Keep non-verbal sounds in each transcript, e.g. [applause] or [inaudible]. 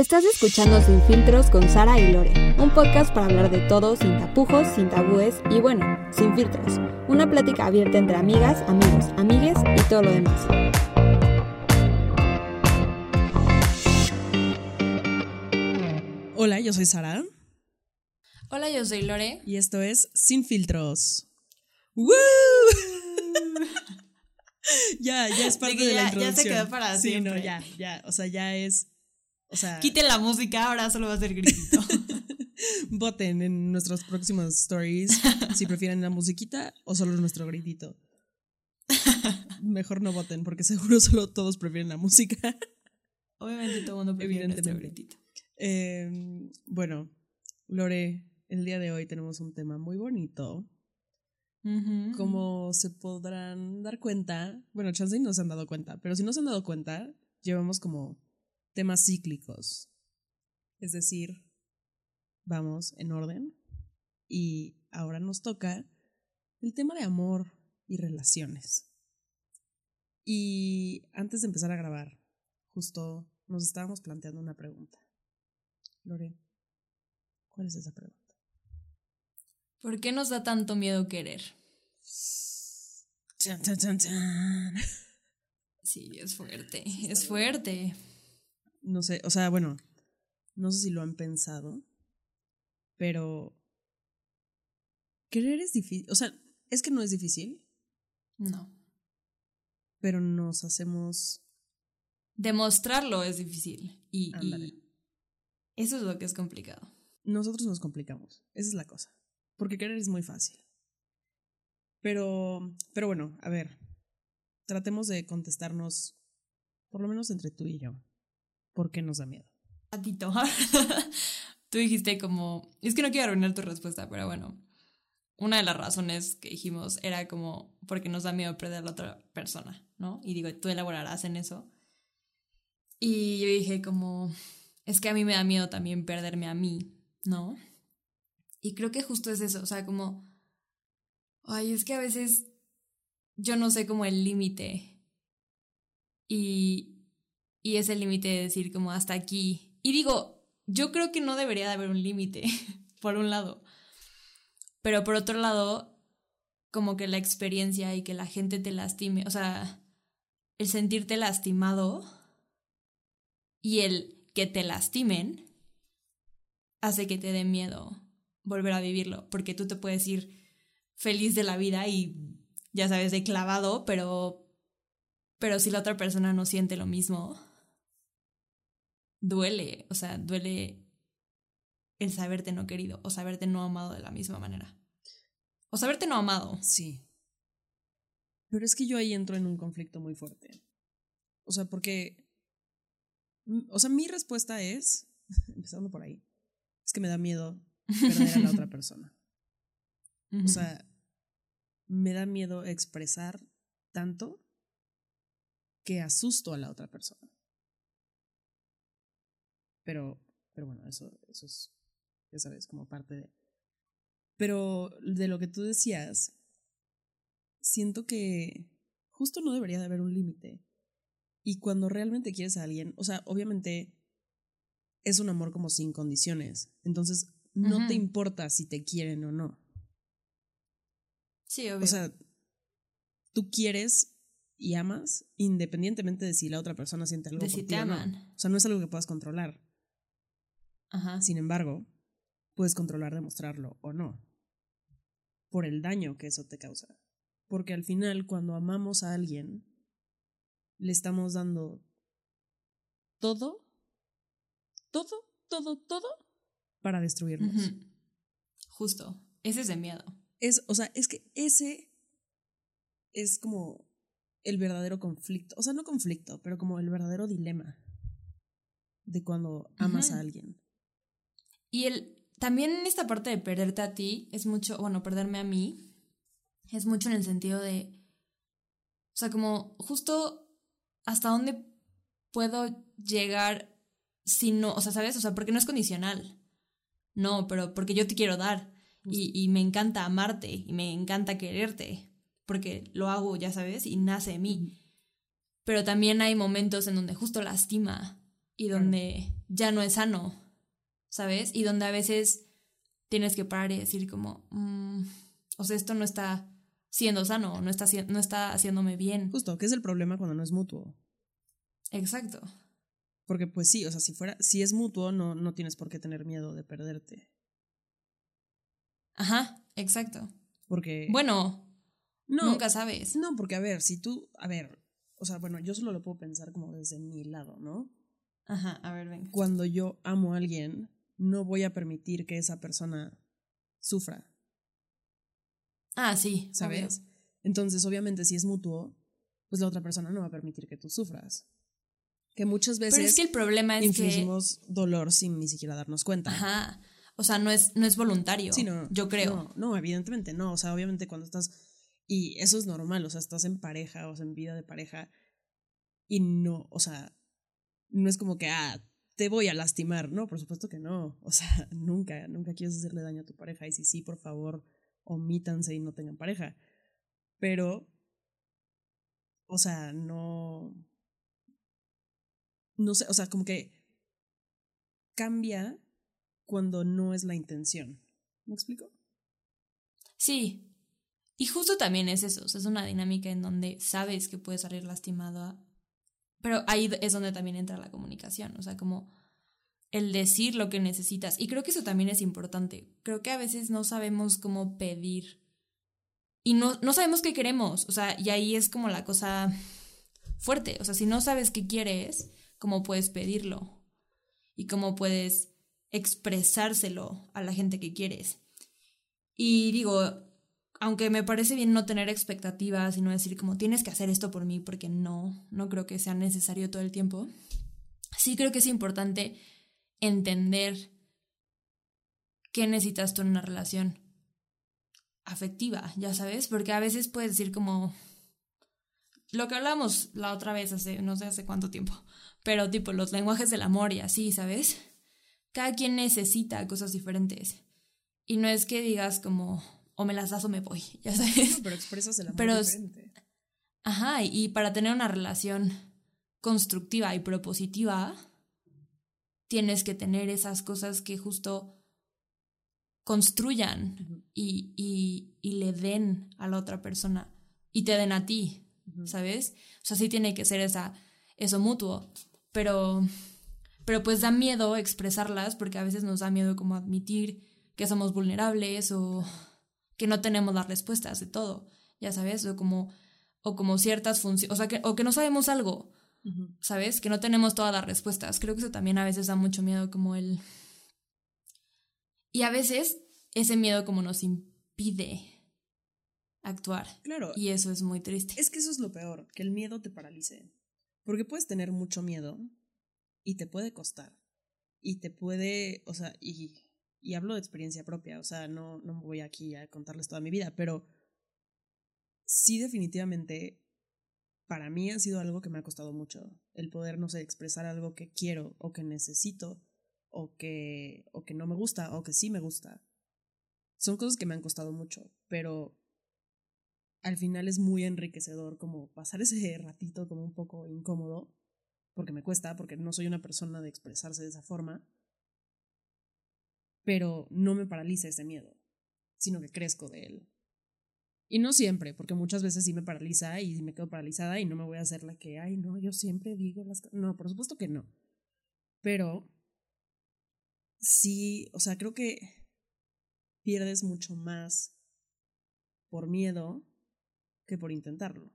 Estás escuchando Sin Filtros con Sara y Lore, un podcast para hablar de todo sin tapujos, sin tabúes y bueno, sin filtros. Una plática abierta entre amigas, amigos, amigues y todo lo demás. Hola, yo soy Sara Hola, yo soy Lore. y esto es Sin Filtros. ¡Woo! [laughs] [laughs] ya, ya es parte que de, ya- la ya se introducción. quedó para sí, siempre. no, ya, ya, o sea, ya es, o sea, Quiten la música, ahora solo va a ser gritito. [laughs] voten en nuestros próximos stories si prefieren la musiquita o solo nuestro gritito. Mejor no voten porque seguro solo todos prefieren la música. Obviamente todo el mundo prefiere nuestro gritito. Eh, bueno, Lore, el día de hoy tenemos un tema muy bonito. Como se podrán dar cuenta, bueno, chance no se han dado cuenta, pero si no se han dado cuenta, llevamos como temas cíclicos. Es decir, vamos en orden y ahora nos toca el tema de amor y relaciones. Y antes de empezar a grabar, justo nos estábamos planteando una pregunta. Lore, ¿cuál es esa pregunta? ¿Por qué nos da tanto miedo querer? Chan, chan, chan, chan. Sí, es fuerte, es fuerte. No sé, o sea, bueno, no sé si lo han pensado, pero querer es difícil, o sea, es que no es difícil, No. pero nos hacemos, Demostrarlo es difícil y, y eso es lo que es complicado. nosotros nos complicamos, esa es la cosa, porque querer es muy fácil. Pero, pero bueno, a ver, tratemos de contestarnos, por lo menos entre tú y yo, ¿por qué nos da miedo? [laughs] Tú dijiste como, es que no quiero arruinar tu respuesta, pero bueno, una de las razones que dijimos era como porque nos da miedo perder a la otra persona, ¿no? Y digo, tú elaborarás en eso. Y yo dije como, es que a mí me da miedo también perderme a mí, ¿no? Y creo que justo es eso, o sea, como, ay, es que a veces yo no sé como el límite. Y, y es el límite de decir como hasta aquí. Y digo, yo creo que no debería de haber un límite, [laughs] por un lado. Pero por otro lado, como que la experiencia y que la gente te lastime, o sea, el sentirte lastimado y el que te lastimen hace que te dé miedo volver a vivirlo, porque tú te puedes ir feliz de la vida y ya sabes, de clavado, pero pero si la otra persona no siente lo mismo, duele, o sea, duele el saberte no querido o saberte no amado de la misma manera. O saberte no amado. Sí. Pero es que yo ahí entro en un conflicto muy fuerte. O sea, porque. mm, O sea, mi respuesta es, [laughs] empezando por ahí, es que me da miedo perder a la otra [laughs] persona. O sea, me da miedo expresar tanto que asusto a la otra persona. Pero, pero bueno, eso, eso es, ya sabes, como parte de... Pero de lo que tú decías, siento que justo no debería de haber un límite. Y cuando realmente quieres a alguien, o sea, obviamente es un amor como sin condiciones. Entonces, no te importa si te quieren o no. sí, obvio. O sea, tú quieres y amas independientemente de si la otra persona siente algo de por si ti te o no. aman. O sea, no es algo que puedas controlar. Ajá. Sin embargo, puedes controlar demostrarlo o no. Por el daño que eso te causa. Porque al final, cuando amamos a alguien, le estamos dando todo, todo, todo, todo para destruirnos. Justo. Ese es de miedo. Es, o sea, es que ese es como el verdadero conflicto. O sea, no conflicto, pero como el verdadero dilema de cuando amas a alguien. Y el, también esta parte de perderte a ti es mucho, bueno, perderme a mí, es mucho en el sentido de, o sea, como justo hasta dónde puedo llegar si no, o sea, ¿sabes? O sea, porque no es condicional. No, pero porque yo te quiero dar y, y me encanta amarte y me encanta quererte, porque lo hago, ya sabes, y nace de mí. Pero también hay momentos en donde justo lastima y donde ya no es sano, ¿sabes? Y donde a veces tienes que parar y decir como, mm, o sea, esto no está siendo sano, no está, no está haciéndome bien. Justo, ¿qué es el problema cuando no es mutuo? Exacto. Porque pues sí, o sea, si fuera, si es mutuo, no, no tienes por qué tener miedo de perderte. Ajá, exacto. Porque. Bueno, no, nunca sabes. No, porque a ver, si tú, a ver, o sea, bueno, yo solo lo puedo pensar como desde mi lado, ¿no? Ajá, a ver, venga. Cuando yo amo a alguien, no voy a permitir que esa persona sufra. Ah, sí. ¿Sabes? Entonces, obviamente, si es mutuo, pues la otra persona no va a permitir que tú sufras. Que muchas veces. Pero es que el problema es infligimos dolor sin ni siquiera darnos cuenta. Ajá. O sea, no es, no es voluntario. Sí, no. Yo creo. No, no, evidentemente no. O sea, obviamente cuando estás. Y eso es normal. O sea, estás en pareja o sea, en vida de pareja. Y no, o sea, no es como que, ah, te voy a lastimar. No, por supuesto que no. O sea, [laughs] nunca, nunca quieres hacerle daño a tu pareja. Y si sí, por favor, omítanse y no tengan pareja. Pero, o sea, no. No sé, o sea, como que cambia cuando no es la intención. ¿Me explico? Sí. Y justo también es eso, es una dinámica en donde sabes que puedes salir lastimado, pero ahí es donde también entra la comunicación, o sea, como el decir lo que necesitas. Y creo que eso también es importante. Creo que a veces no sabemos cómo pedir y no, no sabemos qué queremos, o sea, y ahí es como la cosa fuerte, o sea, si no sabes qué quieres, ¿cómo puedes pedirlo? Y cómo puedes expresárselo a la gente que quieres. Y digo, aunque me parece bien no tener expectativas y no decir como tienes que hacer esto por mí porque no, no creo que sea necesario todo el tiempo, sí creo que es importante entender qué necesitas tú en una relación afectiva, ya sabes, porque a veces puedes decir como lo que hablamos la otra vez hace no sé hace cuánto tiempo, pero tipo los lenguajes del amor y así, ¿sabes? Cada quien necesita cosas diferentes. Y no es que digas como o me las das o me voy, [laughs] ya sabes. pero expresas el amor diferente. Ajá, y para tener una relación constructiva y propositiva, tienes que tener esas cosas que justo construyan y, y, y, le den a la otra persona y te den a ti, ¿sabes? O sea, sí tiene que ser esa, eso mutuo, pero, pero pues da miedo expresarlas porque a veces nos da miedo como admitir que somos vulnerables o que no tenemos las respuestas de todo, ya sabes, o como, o como ciertas funciones, o sea, que, o que no sabemos algo, ¿sabes? Que no tenemos todas las respuestas. Creo que eso también a veces da mucho miedo como el... Y a veces ese miedo como nos impide actuar. Claro. Y eso es muy triste. Es que eso es lo peor, que el miedo te paralice. Porque puedes tener mucho miedo y te puede costar. Y te puede, o sea, y, y hablo de experiencia propia, o sea, no, no voy aquí a contarles toda mi vida, pero sí definitivamente para mí ha sido algo que me ha costado mucho, el poder, no sé, expresar algo que quiero o que necesito o que, o que no me gusta o que sí me gusta. Son cosas que me han costado mucho, pero al final es muy enriquecedor como pasar [laughs] ese ratito como un poco incómodo, porque me cuesta, porque no soy una persona de expresarse de esa forma, pero no me paraliza ese miedo, sino que crezco de él. Y no siempre, porque muchas veces sí me paraliza y me quedo paralizada y no me voy a hacer la que, ay, no, yo siempre digo las cosas. No, por supuesto que no. Pero sí, o sea, creo que pierdes mucho más por miedo que por intentarlo.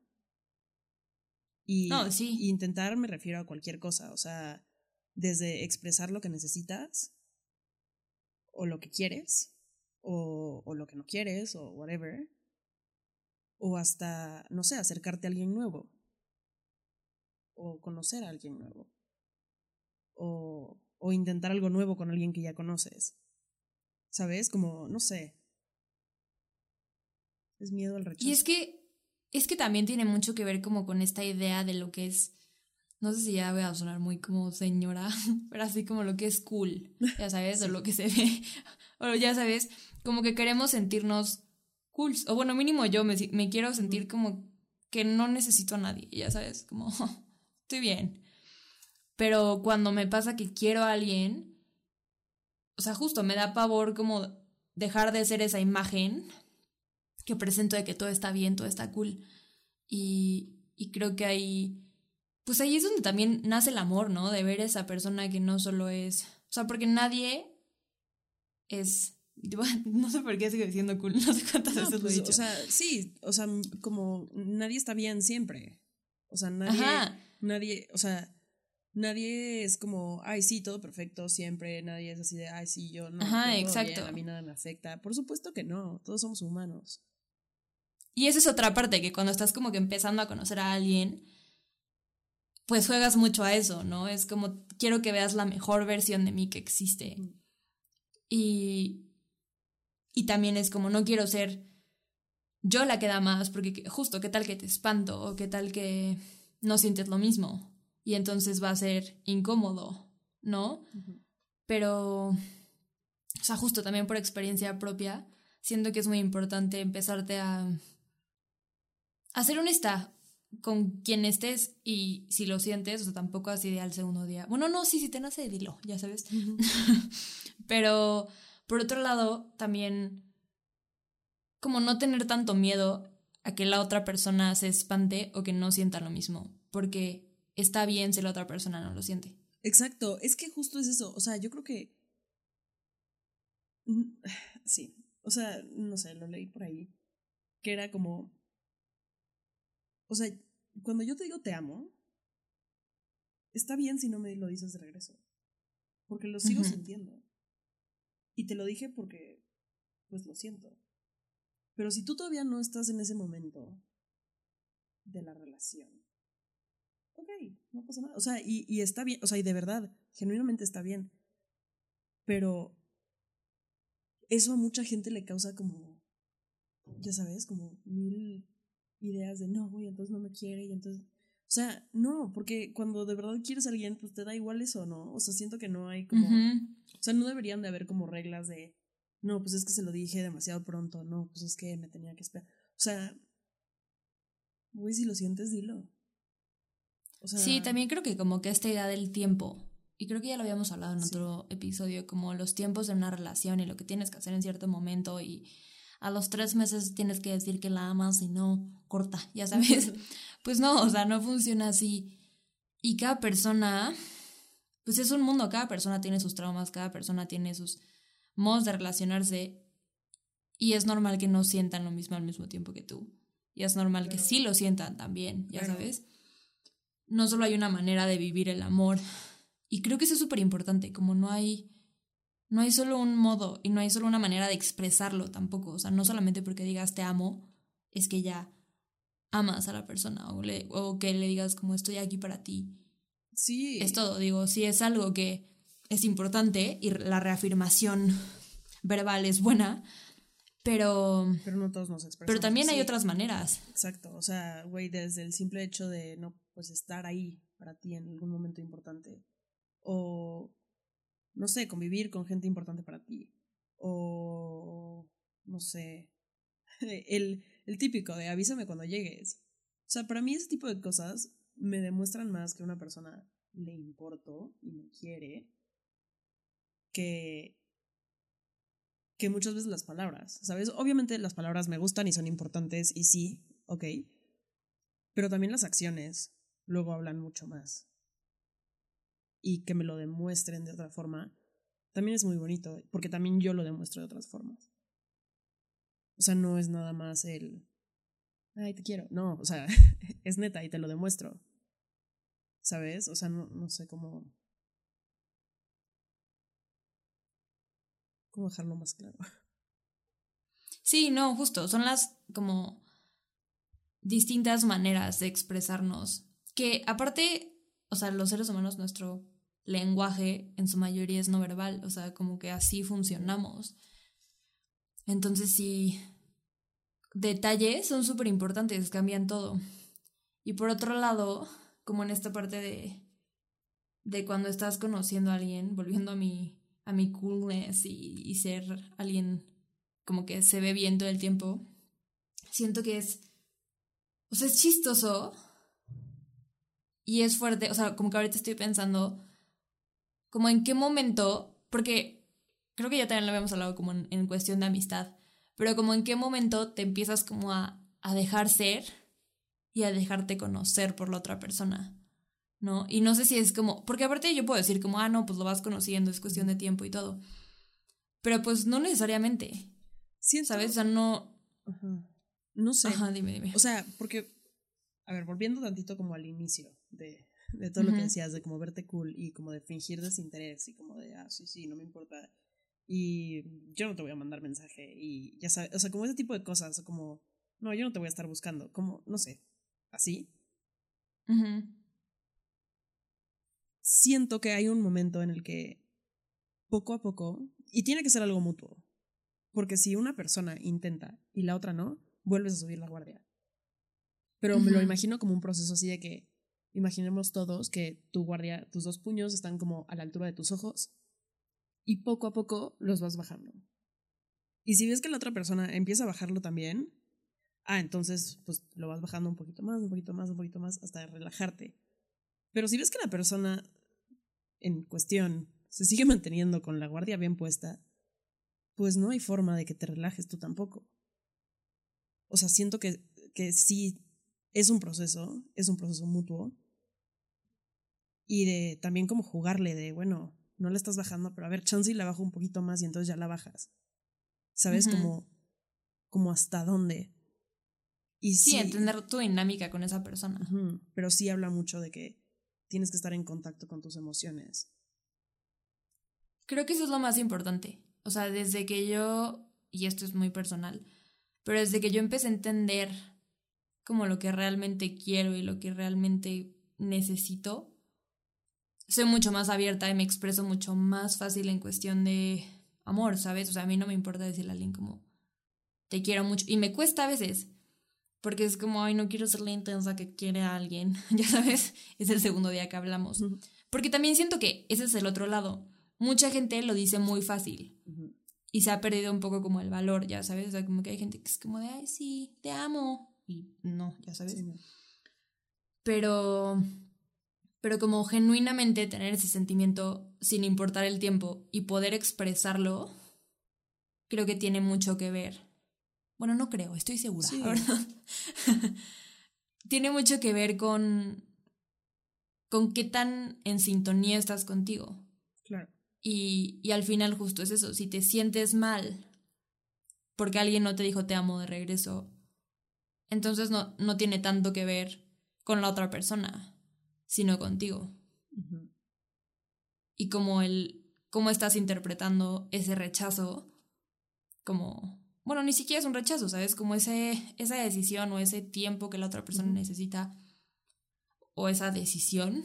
Y, sí. intentar me refiero a cualquier cosa, o sea, desde expresar lo que necesitas o lo que quieres o, o lo que no quieres o whatever o hasta, no sé, acercarte a alguien nuevo, o conocer a alguien nuevo, o, o intentar algo nuevo con alguien que ya conoces. ¿Sabes? Como, no sé. Es miedo al rechazo. Y es que, es que también tiene mucho que ver como con esta idea de lo que es, no sé si ya voy a sonar muy como señora, [laughs] pero así como lo que es cool, ya sabes, o lo que se ve, [laughs] o ya sabes, como que queremos sentirnos cool. O bueno, mínimo yo me, me quiero sentir como que no necesito a nadie, ya sabes, como [laughs] estoy bien. Pero cuando me pasa que quiero a alguien, o sea, justo me da pavor como dejar de ser esa imagen que presento de que todo está bien, todo está cool. Y, y creo que ahí, pues ahí es donde también nace el amor, ¿no? De ver a esa persona que no solo es, o sea, porque nadie es, [laughs] no sé por qué sigo diciendo cool, [laughs] no sé cuántas veces lo he pues, dicho. O sea, sí, o sea, como nadie está bien siempre. O sea, nadie, Ajá. nadie, o sea, nadie es como, ay, sí, todo perfecto siempre, nadie es así de, ay, sí, yo no. Ajá, todo exacto. bien, a mí nada me afecta. Por supuesto que no, todos somos humanos. Y esa es otra parte, que cuando estás como que empezando a conocer a alguien, pues juegas mucho a eso, ¿no? Es como, quiero que veas la mejor versión de mí que existe. Mm. Y, y también es como, no quiero ser yo la que da más, porque que- justo, ¿qué tal que te espanto? O qué tal que no sientes lo mismo? Y entonces va a ser incómodo, ¿no? Pero, o sea, justo también por experiencia propia, siento que es muy importante empezarte a, a ser honesta con quien estés y si lo sientes, o sea, tampoco así de al segundo día. Bueno, no, sí, si te nace, dilo, ya sabes. [laughs] Pero, por otro lado, también como no tener tanto miedo a que la otra persona se espante o que no sienta lo mismo, porque está bien si la otra persona no lo siente. Exacto, es que justo es eso. O sea, yo creo que. Mm, [sighs] Sí, o sea, no sé, lo leí por ahí. Que era como. O sea, cuando yo te digo te amo, está bien si no me lo dices de regreso. Porque lo sigo sintiendo. Y te lo dije porque, pues lo siento. Pero si tú todavía no estás en ese momento de la relación, ok, no pasa nada. O sea, y, y está bien, o sea, y de verdad, genuinamente está bien. Pero eso a mucha gente le causa como, ya sabes, como mil ideas de no, güey, entonces no me quiere y entonces... O sea, no, porque cuando de verdad quieres a alguien, pues te da igual eso, ¿no? O sea, siento que no hay como... Ujú. O sea, no deberían de haber como reglas de, no, pues es que se lo dije demasiado pronto, no, pues es que me tenía que esperar. O sea, güey, si lo sientes, dilo. O sea, Sí, también creo que como que esta idea del tiempo, y creo que ya lo habíamos hablado en Sí. otro episodio, como los tiempos de una relación y lo que tienes que hacer en cierto momento y a los tres meses tienes que decir que la amas y no corta, ya sabes. [laughs] pues no, o sea, no funciona así. Y cada persona, pues es un mundo, cada persona tiene sus traumas, cada persona tiene sus modos de relacionarse y es normal que no sientan lo mismo al mismo tiempo que tú. Y es normal que sí lo sientan también, ya Claro. sabes. No solo hay una manera de vivir el amor. Y creo que eso es súper importante, como no hay, no hay solo un modo y no hay solo una manera de expresarlo tampoco. O sea, no solamente porque digas te amo, es que ya amas a la persona o, le, o que le digas como estoy aquí para ti. Sí. Es todo, digo, si es algo que es importante y la reafirmación verbal es buena, pero, Pero no todos nos expresamos. pero también hay otras maneras. Exacto. O sea, güey, desde el simple hecho de no, pues estar ahí para ti en algún momento importante. O, no sé, convivir con gente importante para ti. O, no sé, [laughs] el, el típico de avísame cuando llegues. O sea, para mí ese tipo de cosas me demuestran más que una persona le importo y me quiere que que muchas veces las palabras, ¿sabes? Obviamente las palabras me gustan y son importantes y sí, ok, pero también las acciones luego hablan mucho más. Y que me lo demuestren de otra forma también es muy bonito, porque también yo lo demuestro de otras formas. O sea, no es nada más el, ay, te quiero. No, o sea, [laughs] es neta y te lo demuestro. ¿Sabes? O sea, no, no sé cómo... ¿Cómo dejarlo más claro? Sí, no, justo, son las como distintas maneras de expresarnos. Que aparte, o sea, los seres humanos, nuestro lenguaje en su mayoría es no verbal, o sea, como que así funcionamos. Entonces sí, detalles son súper importantes, cambian todo. Y por otro lado, como en esta parte de, de cuando estás conociendo a alguien, volviendo a mi, a mi coolness y, y ser alguien como que se ve bien todo el tiempo, siento que es, o sea, es chistoso Y es fuerte, o sea, como que ahorita estoy pensando, como en qué momento, porque creo que ya también lo habíamos hablado como en, cuestión de amistad, pero como en qué momento te empiezas como a, a dejar ser y a dejarte conocer por la otra persona. ¿no? Y no sé si es como, porque aparte yo puedo decir como, ah, no, pues lo vas conociendo, es cuestión de tiempo y todo. Pero pues no necesariamente. Sí, ¿sabes? O sea, no... No sé. Ajá, dime, dime. O sea, porque, a ver, volviendo tantito como al inicio de, de todo lo que decías, de como verte cool y como de fingir desinterés y como de, ah, sí, sí, no me importa. Y yo no te voy a mandar mensaje y ya sabes, o sea, como ese tipo de cosas, como, no, yo no te voy a estar buscando, como, no sé, así. Siento que hay un momento en el que poco a poco, y tiene que ser algo mutuo, porque si una persona intenta y la otra no, vuelves a subir la guardia. Pero me lo imagino como un proceso así de que imaginemos todos que tu guardia, tus dos puños están como a la altura de tus ojos y poco a poco los vas bajando. Y si ves que la otra persona empieza a bajarlo también, ah, entonces pues lo vas bajando un poquito más, un poquito más, un poquito más hasta relajarte. Pero si ves que la persona en cuestión se sigue [laughs] manteniendo con la guardia bien puesta, pues no hay forma de que te relajes tú tampoco. O sea, siento que, que sí es un proceso, es un proceso mutuo. Y de también como jugarle de, bueno, no le estás bajando, pero a ver, chance y la bajo un poquito más y entonces ya la bajas. ¿Sabes? Como, como hasta dónde. Y sí, entender tu dinámica con esa persona. pero sí habla mucho de que tienes que estar en contacto con tus emociones. Creo que eso es lo más importante. O sea, desde que yo, y esto es muy personal, pero desde que yo empecé a entender como lo que realmente quiero y lo que realmente necesito, soy mucho más abierta y me expreso mucho más fácil en cuestión de amor, ¿sabes? O sea, a mí no me importa decirle a alguien como, te quiero mucho. Y me cuesta a veces, porque es como, ay, no quiero ser la intensa que quiere a alguien, [laughs] ya sabes, es el segundo día que hablamos. Porque también siento que ese es el otro lado. Mucha gente lo dice muy fácil y se ha perdido un poco como el valor, ya sabes, o sea, como que hay gente que es como de, ay, sí, te amo. Y no, ya sabes. Pero, pero como genuinamente tener ese sentimiento sin importar el tiempo y poder expresarlo, creo que tiene mucho que ver. Bueno, no creo, estoy segura, [laughs] tiene mucho que ver con, con qué tan en sintonía estás contigo. Claro. Y, y al final justo es eso, si te sientes mal porque alguien no te dijo te amo de regreso, entonces no, no tiene tanto que ver con la otra persona, sino contigo. Y como el, cómo estás interpretando ese rechazo, como, bueno, ni siquiera es un rechazo, ¿sabes? Como ese, esa decisión o ese tiempo que la otra persona necesita, o esa decisión,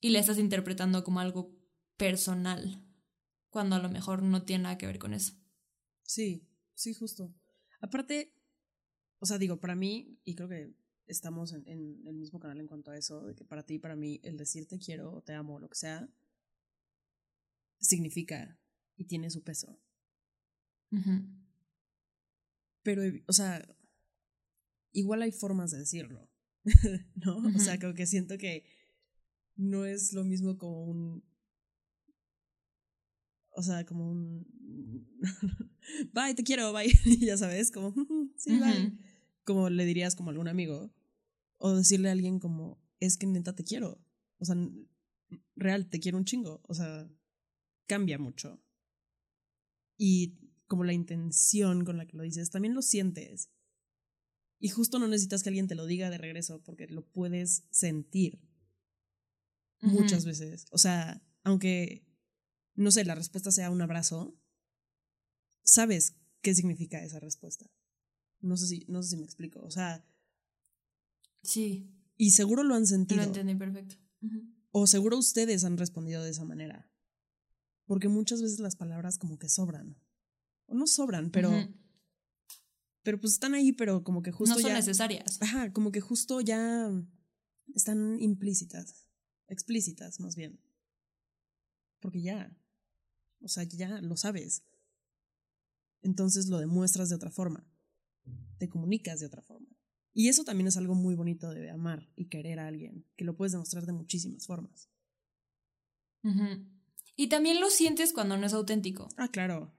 y le estás interpretando como algo personal, cuando a lo mejor no tiene nada que ver con eso. Sí, sí, justo. Aparte, o sea, digo, para mí, y creo que estamos en, el mismo canal en cuanto a eso, de que para ti y para mí el decir te quiero o te amo o lo que sea, significa y tiene su peso. Pero, o sea, igual hay formas de decirlo, [laughs] ¿no? O sea, creo que siento que no es lo mismo como un o sea, como un, [laughs] bye, te quiero, bye, [laughs] ya sabes, como, sí, bye. Como le dirías como a algún amigo. O decirle a alguien como, es que neta te quiero. O sea, real, te quiero un chingo. O sea, cambia mucho. Y como la intención con la que lo dices, también lo sientes. Y justo no necesitas que alguien te lo diga de regreso porque lo puedes sentir muchas veces. O sea, aunque no sé, la respuesta sea un abrazo, sabes qué significa esa respuesta. No sé si, no sé si me explico. O sea. Sí. Y seguro lo han sentido. Lo entendí perfecto. O seguro ustedes han respondido de esa manera. Porque muchas veces las palabras como que sobran. O no sobran, pero. Pero pues están ahí, pero como que justo. No son ya, necesarias. Ajá, como que justo ya están implícitas. Explícitas, más bien. Porque ya. O sea, ya lo sabes. Entonces lo demuestras de otra forma. Te comunicas de otra forma. Y eso también es algo muy bonito de amar y querer a alguien, que lo puedes demostrar de muchísimas formas. Y también lo sientes cuando no es auténtico. Ah, claro.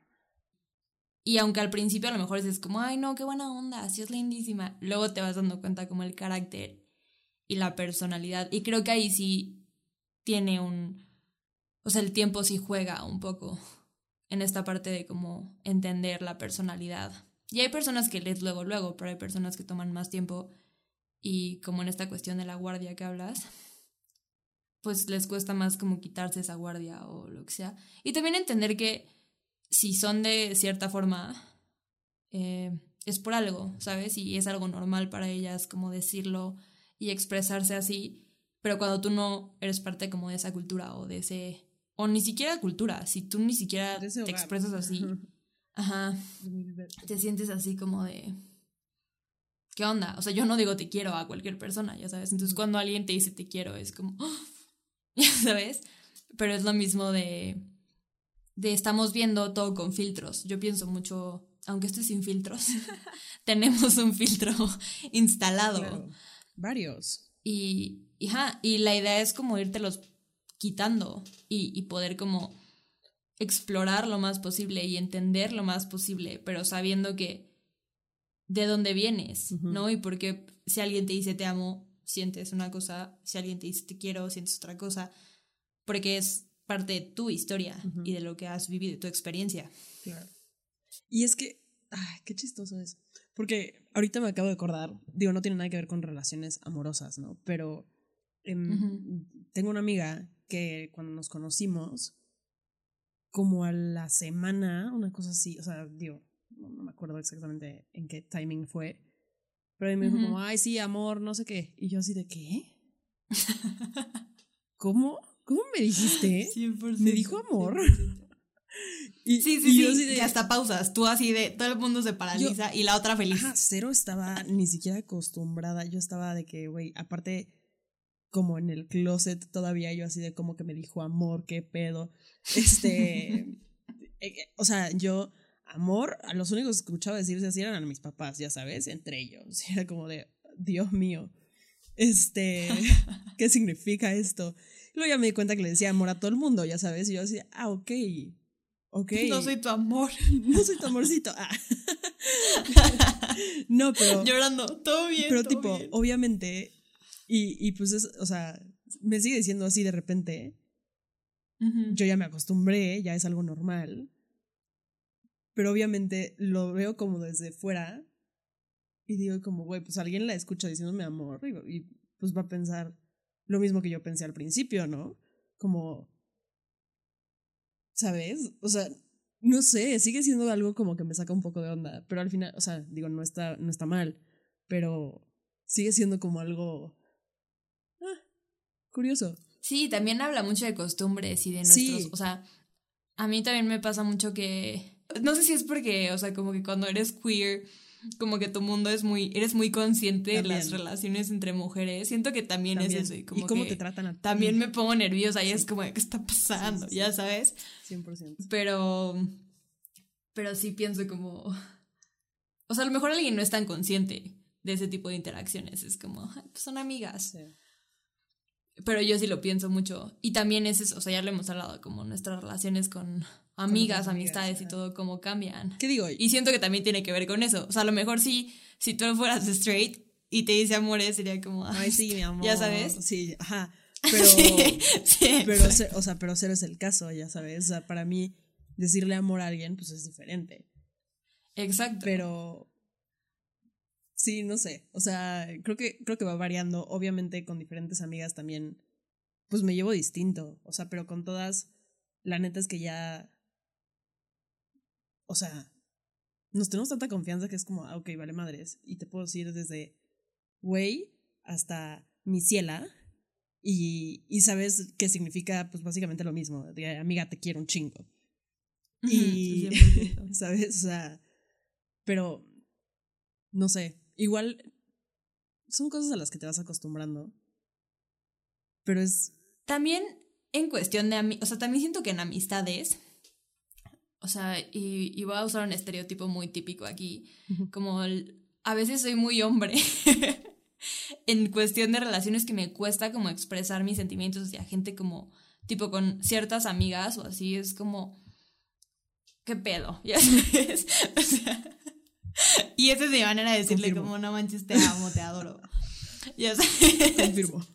Y aunque al principio a lo mejor dices como, ay no, qué buena onda, así es lindísima, luego te vas dando cuenta como el carácter y la personalidad. Y creo que ahí sí tiene un, o sea, el tiempo sí juega un poco en esta parte de como entender la personalidad. Y hay personas que lees luego, luego, pero hay personas que toman más tiempo y como en esta cuestión de la guardia que hablas, pues les cuesta más como quitarse esa guardia o lo que sea. Y también entender que si son de cierta forma, eh, es por algo, ¿sabes? Y es algo normal para ellas como decirlo y expresarse así, pero cuando tú no eres parte como de esa cultura o de ese, o ni siquiera cultura, si tú ni siquiera te expresas así, [laughs] ajá, te sientes así como de... ¿Qué onda? O sea, yo no digo te quiero a cualquier persona, ya sabes. Entonces, cuando alguien te dice te quiero, es como, ¡ah! [laughs] ya sabes. Pero es lo mismo de, de estamos viendo todo con filtros. Yo pienso mucho, aunque estoy sin filtros, [laughs] [laughs] tenemos un filtro instalado. Claro. Varios. Y, y, ajá, y la idea es como los quitando y, y poder como explorar lo más posible y entender lo más posible, pero sabiendo que de dónde vienes. ¿no? Y porque si alguien te dice te amo, sientes una cosa, si alguien te dice te quiero, sientes otra cosa, porque es parte de tu historia y de lo que has vivido, tu experiencia. Claro. Y es que, ay, qué chistoso es. Porque ahorita me acabo de acordar, digo, no tiene nada que ver con relaciones amorosas, ¿no? Pero em, tengo una amiga que cuando nos conocimos, como a la semana, una cosa así, o sea, digo, no, no me acuerdo exactamente en qué timing fue, pero me dijo como, ay, sí, amor, no sé qué. Y yo así de, ¿qué? ¿Cómo? ¿Cómo me dijiste? 100%. ¿Me dijo amor? [laughs] Y, Sí, y sí, yo sí. así de- Y hasta pausas. Tú así de todo el mundo se paraliza y la otra feliz. Ajá, cero estaba ni siquiera acostumbrada. Yo estaba de que, güey, aparte, como en el closet todavía, yo así de como que me dijo amor, qué pedo. Este. eh, [laughs] eh, o sea, yo, amor, a los únicos que escuchaba decirse así eran a mis papás, ya sabes, entre ellos. [laughs] Era como de, Dios mío. Este, [laughs] ¿qué significa esto? Y luego ya me di cuenta que le decía amor a todo el mundo, ya sabes, y yo así, ah, ok, ok. No soy tu amor. No soy tu amorcito. Ah. no, pero. Llorando. Todo bien. pero todo tipo, bien. obviamente. Y, y pues es, o sea, me sigue diciendo así de repente. Yo ya me acostumbré, ya es algo normal. Pero obviamente lo veo como desde fuera. Y digo como, güey, pues alguien la escucha diciéndome amor. Y, y, pues va a pensar lo mismo que yo pensé al principio, ¿no? Como. ¿Sabes? O sea, no sé, sigue siendo algo como que me saca un poco de onda. Pero al final, o sea, digo, no está, no está mal. Pero sigue siendo como algo. Curioso. Sí, también habla mucho de costumbres y de Sí. nuestros. O sea, a mí también me pasa mucho que. No sé si es porque, o sea, como que cuando eres queer, como que tu mundo es muy. Eres muy consciente de las relaciones entre mujeres. Siento que también, También. es eso. Y, como cómo que te tratan a ti. También me pongo nerviosa y es como, ¿qué está pasando? Sí, sí, Ya sabes. 100%. Pero. Pero sí pienso como. O sea, a lo mejor alguien no es tan consciente de ese tipo de interacciones. Es como, "Ay, pues son amigas. Pero yo sí lo pienso mucho. Y también es eso, o sea, ya lo hemos hablado, como nuestras relaciones con amigas, amistades y todo, cómo cambian. ¿Qué digo? Y siento que también tiene que ver con eso. O sea, a lo mejor sí, si tú fueras straight y te dice amores, sería como, Ay, sí, mi amor. ¿Ya sabes? Sí, ajá. [laughs] Pero, sí, sí, pero, o sea, pero cero es el caso, ya sabes. O sea, para mí, decirle amor a alguien, pues es diferente. Exacto. Pero sí, no sé. O sea, creo que, creo que va variando. Obviamente, con diferentes amigas también, pues me llevo distinto. O sea, pero con todas, la neta es que ya. O sea, nos tenemos tanta confianza que es como, ah, ok, vale madres. Y te puedo decir desde güey hasta mi ciela. Y, y sabes qué significa, pues básicamente lo mismo. De, amiga, te quiero un chingo. Y, 100%. [laughs] ¿sabes? O sea, pero, no sé, igual son cosas a las que te vas acostumbrando. Pero es, También en cuestión de o sea, también siento que en amistades, o sea, y, y voy a usar un estereotipo muy típico aquí, como el- a veces soy muy hombre [laughs] en cuestión de relaciones que me cuesta como expresar mis sentimientos hacia gente como, tipo con ciertas amigas o así, es como, ¿qué pedo? [laughs] ¿Ya sabes? O sea, [laughs] y esa es mi manera de decirle Confirmo. como, no manches, te amo, te adoro. [laughs] Ya sabes. Confirmo.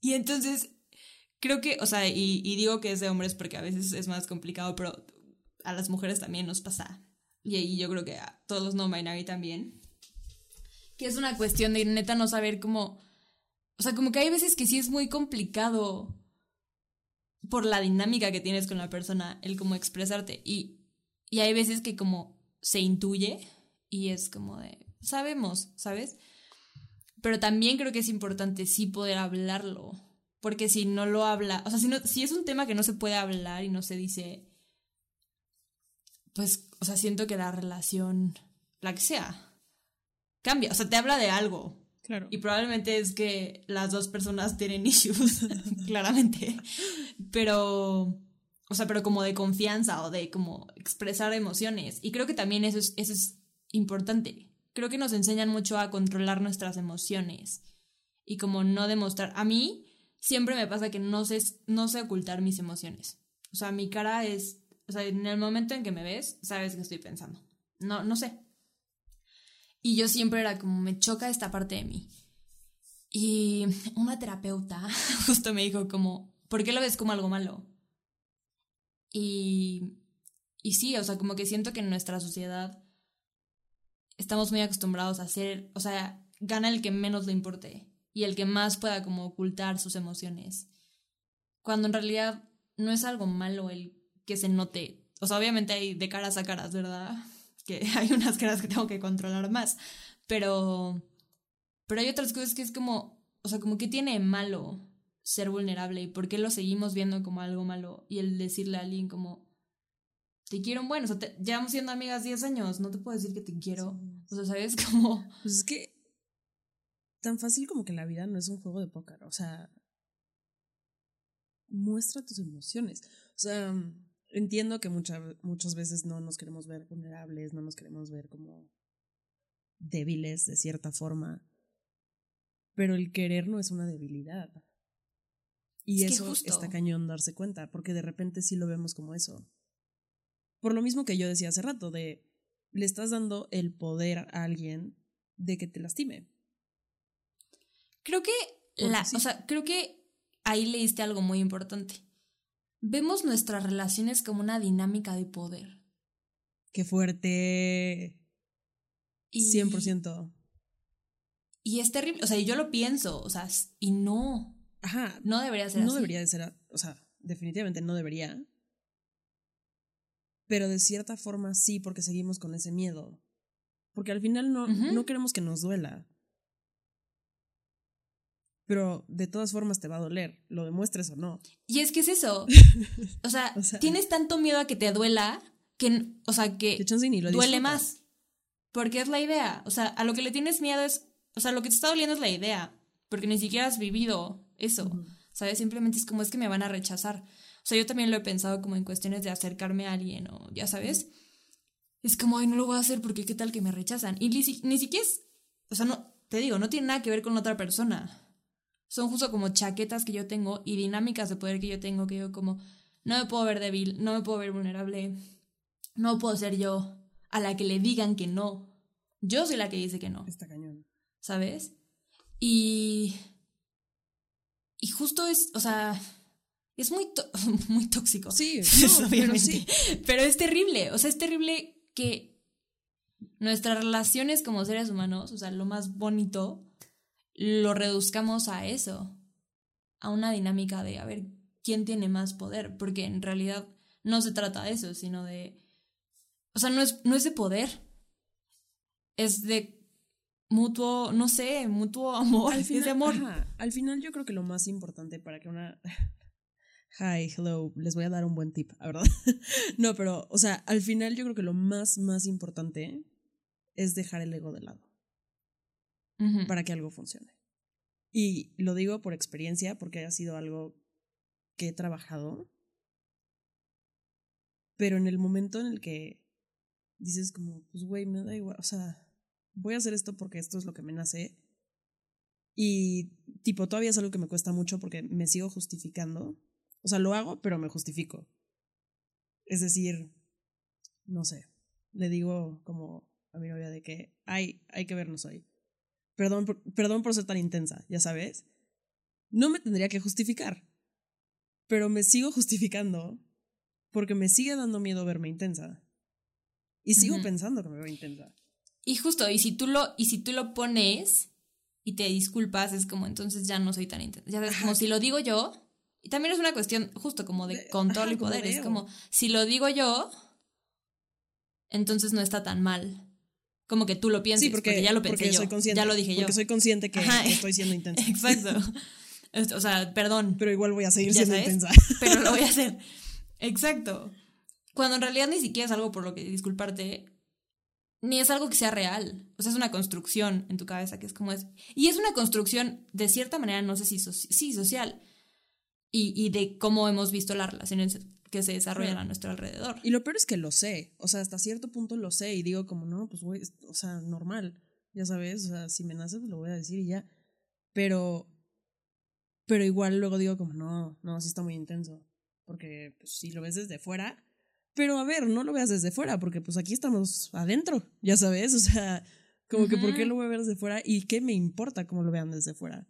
Y entonces, creo que, o sea, y, y digo que es de hombres porque a veces es más complicado, pero a las mujeres también nos pasa. Y ahí yo creo que a todos los no binary también. Que es una cuestión de neta no saber cómo. O sea, como que hay veces que sí es muy complicado por la dinámica que tienes con la persona, el cómo expresarte. Y, y hay veces que como se intuye y es como de, sabemos, ¿sabes? Pero también creo que es importante sí poder hablarlo, porque si no lo habla, o sea, si, no, si es un tema que no se puede hablar y no se dice, pues, o sea, siento que la relación, la que sea, cambia, o sea, te habla de algo, Claro. y probablemente es que las dos personas tienen issues, [laughs] claramente. Pero, o sea, pero como de confianza o de como expresar emociones. Y creo que también eso es, eso es importante. Creo que nos enseñan mucho a controlar nuestras emociones y como no demostrar. A mí siempre me pasa que no sé, no sé ocultar mis emociones. O sea, mi cara es, o sea, en el momento en que me ves, sabes que estoy pensando. No, no sé. Y yo siempre era como, me choca esta parte de mí. Y una terapeuta [laughs] justo me dijo como, ¿por qué lo ves como algo malo? Y, y sí, o sea, como que siento que en nuestra sociedad estamos muy acostumbrados a ser, o sea, gana el que menos le importe y el que más pueda como ocultar sus emociones. Cuando en realidad no es algo malo el que se note. O sea, obviamente hay de caras a caras, ¿verdad? [laughs] Que hay unas caras que tengo que controlar más. Pero. Pero hay otras cosas que es como. O sea, como que tiene malo ser vulnerable y por qué lo seguimos viendo como algo malo y el decirle a alguien como. Te quiero, bueno, o sea, te- llevamos siendo amigas 10 años, no te puedo decir que te quiero. O sea, ¿sabes? [laughs] Como. Pues es que tan fácil como que la vida no es un juego de póker, o sea, muestra tus emociones. O sea, entiendo que mucha- muchas veces no nos queremos ver vulnerables, no nos queremos ver como débiles de cierta forma, pero el querer no es una debilidad. Y Es eso justo. está cañón darse cuenta, porque de repente sí lo vemos como eso. Por lo mismo que yo decía hace rato, de le estás dando el poder a alguien de que te lastime. Creo que. La, sí. O sea, creo que ahí leíste algo muy importante. Vemos nuestras relaciones como una dinámica de poder. ¡Qué fuerte! Y, 100%. Y es terrible. O sea, yo lo pienso. O sea, y no. Ajá. No debería ser No así. debería de ser, o sea, definitivamente no debería. Pero de cierta forma sí, porque seguimos con ese miedo. Porque al final no, no queremos que nos duela. Pero de todas formas te va a doler, lo demuestres o no. Y es que es eso. [laughs] O sea, O sea- tienes tanto miedo a que te duela que, o sea, que Que chance ni lo duele disfrutas. más. Porque es la idea. O sea, a lo que le tienes miedo es, o sea, lo que te está doliendo es la idea. Porque ni siquiera has vivido eso. ¿Sabes? Simplemente es como es que me van a rechazar. O sea, yo también lo he pensado como en cuestiones de acercarme a alguien o ya sabes. Es como, ay, no lo voy a hacer porque qué tal que me rechazan. Y ni, ni siquiera es, o sea, no, te digo, no tiene nada que ver con otra persona. Son justo como chaquetas que yo tengo y dinámicas de poder que yo tengo que yo como, no me puedo ver débil, no me puedo ver vulnerable, no puedo ser yo a la que le digan que no. Yo soy la que dice que no. Está cañón. ¿sabes? Y. Y justo es, o sea, es muy, [laughs] muy tóxico. Sí, [laughs] no, pero obviamente. sí. Pero es terrible, o sea, es terrible que nuestras relaciones como seres humanos, o sea, lo más bonito, lo reduzcamos a eso, a una dinámica de a ver quién tiene más poder, porque en realidad no se trata de eso, sino de, o sea, no es, no es de poder, es de mutuo, no sé, mutuo [laughs] amor, Al final, amor. ajá, al final yo creo que lo más importante para que una... [laughs] Hi, hello, les voy a dar un buen tip, ¿a ¿verdad? [laughs] no, pero, o sea, al final yo creo que lo más, más importante es dejar el ego de lado para que algo funcione. Y lo digo por experiencia, porque ha sido algo que he trabajado. Pero en el momento en el que dices como, pues güey, me da igual, o sea, voy a hacer esto porque esto es lo que me nace. Y tipo, todavía es algo que me cuesta mucho porque me sigo justificando. O sea, lo hago, pero me justifico. Es decir, no sé, le digo como a mi novia de que hay, hay que vernos hoy. Perdón por, perdón por ser tan intensa, ya sabes. No me tendría que justificar, pero me sigo justificando porque me sigue dando miedo verme intensa. Y sigo pensando que me veo intensa. Y justo, y si tú lo, y si tú lo pones y te disculpas, es como entonces ya no soy tan intensa. Ya sabes, como si lo digo yo, y también es una cuestión justo como de control ajá, y poder. de Es como, si lo digo yo, entonces no está tan mal. Como que tú lo pienses, Sí, porque, ya lo pensé porque yo. soy consciente. ya lo dije yo. Porque soy consciente que, Ajá. que estoy siendo intensa. [laughs] Exacto. O sea, perdón, Pero igual voy a seguir siendo sabes. intensa. pero lo voy a [laughs] hacer. Exacto. Cuando en realidad ni siquiera es algo por lo que disculparte, ni es algo que sea real. O sea, es una construcción en tu cabeza que es como es. Y es una construcción, de cierta manera, no sé si soci- sí, social. Y, y de cómo hemos visto las relaciones que se desarrollan a nuestro alrededor. Y lo peor es que lo sé. O sea, hasta cierto punto lo sé. Y digo, como, no, pues, güey, o sea, normal. Ya sabes, o sea, si me nace, pues lo voy a decir y ya. Pero. Pero igual luego digo, como, no, no, sí está muy intenso. Porque, pues, si lo ves desde fuera. Pero a ver, no lo veas desde fuera, porque pues aquí estamos adentro, ya sabes. O sea, como que, ¿por qué lo voy a ver desde fuera? ¿Y qué me importa cómo lo vean desde fuera?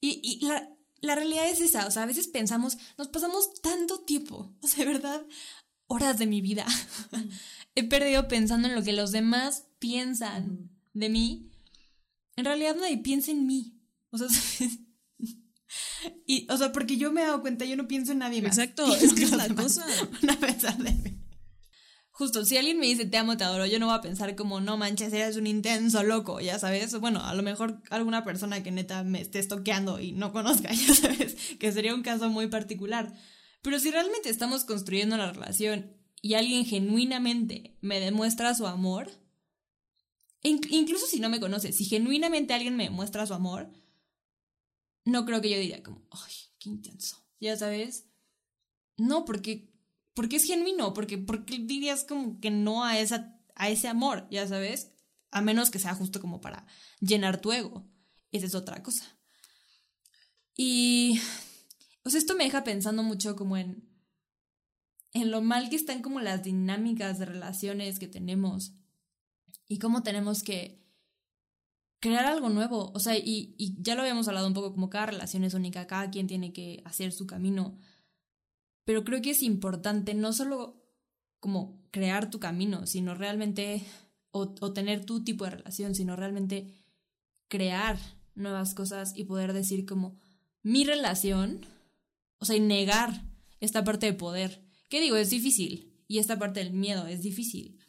Y, y la, la realidad es esa, o sea, a veces pensamos, nos pasamos tanto tiempo, [laughs] o sea, de verdad, horas de mi vida [laughs] he perdido pensando en lo que los demás piensan de mí. En realidad nadie piensa en mí. O sea, [laughs] ¿sabes? [laughs] y, o sea, porque yo me he dado cuenta, yo no pienso en nadie más. Exacto, [laughs] es que es la cosa. Van a pensar de mí. Justo, si alguien me dice te amo, te adoro, yo no voy a pensar como, no manches, eres un intenso loco, ya sabes. Bueno, a lo mejor alguna persona que neta me esté estoqueando y no conozca, [laughs] ya sabes, que sería un caso muy particular. Pero si realmente estamos construyendo una relación y alguien genuinamente me demuestra su amor, inc- incluso si no me conoce, si genuinamente alguien me demuestra su amor, no creo que yo diría como, ay, qué intenso, ya sabes. No, porque porque es genuino, porque, porque dirías como que no a, esa, a ese amor, ya sabes, a menos que sea justo como para llenar tu ego. Esa es otra cosa. Y, o sea, esto me deja pensando mucho como en, en lo mal que están como las dinámicas de relaciones que tenemos y cómo tenemos que crear algo nuevo. O sea, y, ya lo habíamos hablado un poco, como cada relación es única, cada quien tiene que hacer su camino pero creo que es importante no solo como crear tu camino, sino realmente, o, o, tener tu tipo de relación, sino realmente crear nuevas cosas y poder decir como mi relación, o sea, y negar esta parte de poder. ¿Qué digo? Es difícil. Y esta parte del miedo es difícil.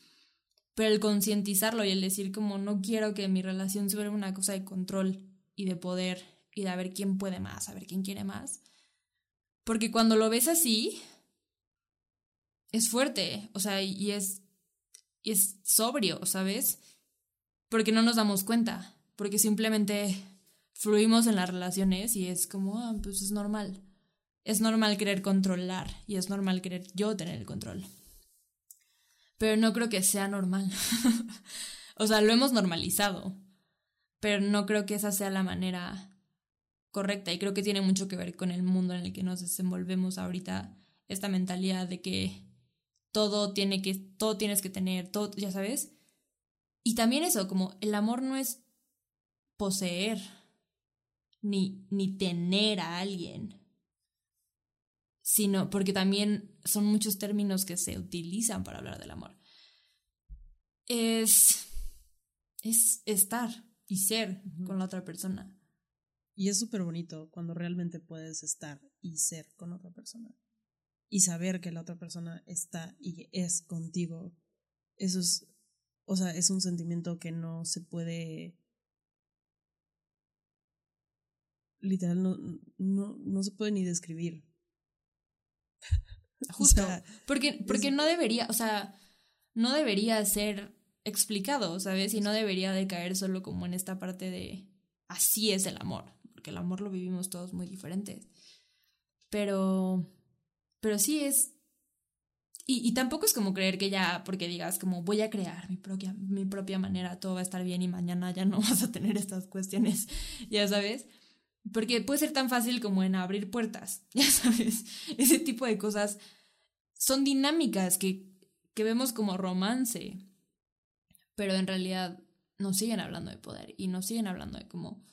Pero el concientizarlo y el decir como no quiero que mi relación se vuelva una cosa de control y de poder y de a ver quién puede más, a ver quién quiere más porque cuando lo ves así, es fuerte, o sea, y es, y es sobrio, ¿sabes? Porque no nos damos cuenta, porque simplemente fluimos en las relaciones y es como, ah, pues es normal. Es normal querer controlar y es normal querer yo tener el control. Pero no creo que sea normal. [laughs] o sea, lo hemos normalizado, pero no creo que esa sea la manera correcta y creo que tiene mucho que ver con el mundo en el que nos desenvolvemos ahorita, esta mentalidad de que todo tiene que todo tienes que tener, todo, ya sabes? Y también eso, como el amor no es poseer ni ni tener a alguien, sino porque también son muchos términos que se utilizan para hablar del amor. Es es estar y ser uh -huh. con la otra persona. Y es súper bonito cuando realmente puedes estar y ser con otra persona. Y saber que la otra persona está y es contigo. Eso es, o sea, es un sentimiento que no se puede... Literal, no, no, no se puede ni describir. [laughs] Justo. O sea, porque, porque no debería, o sea, no debería ser explicado, ¿sabes? Y no debería de caer solo como en esta parte de así es el amor porque el amor lo vivimos todos muy diferentes. Pero, pero sí es, Y, y, tampoco es como creer que ya, porque digas como voy a crear mi propia, mi propia manera, todo va a estar bien y mañana ya no [laughs] vas a tener estas cuestiones, [laughs] ya sabes. Porque puede ser tan fácil como en abrir puertas, [laughs] ya sabes. Ese tipo de cosas son dinámicas que, que vemos como romance, pero en realidad nos siguen hablando de poder y nos siguen hablando de como...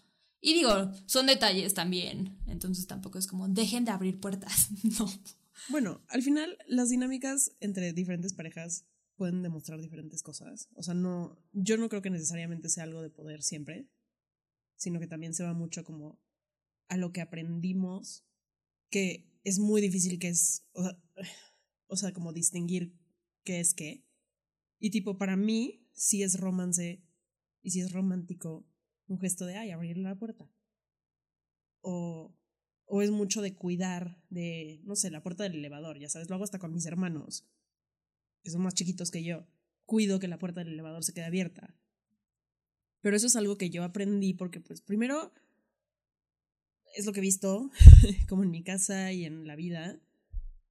Y digo, son detalles también, entonces tampoco es como dejen de abrir puertas, [laughs] no. Bueno, al final las dinámicas entre diferentes parejas pueden demostrar diferentes cosas. O sea, no, yo no creo que necesariamente sea algo de poder siempre, sino que también se va mucho como a lo que aprendimos, que es muy difícil que es, o sea, [sighs] o sea, como distinguir qué es qué. Y tipo, para mí, si es romance y si es romántico, un gesto de, ay, abrirle la puerta. O, o es mucho de cuidar de, no sé, la puerta del elevador, ya sabes, lo hago hasta con mis hermanos, que son más chiquitos que yo. Cuido que la puerta del elevador se quede abierta. Pero eso es algo que yo aprendí porque, pues, primero, es lo que he visto, [laughs] como en mi casa y en la vida.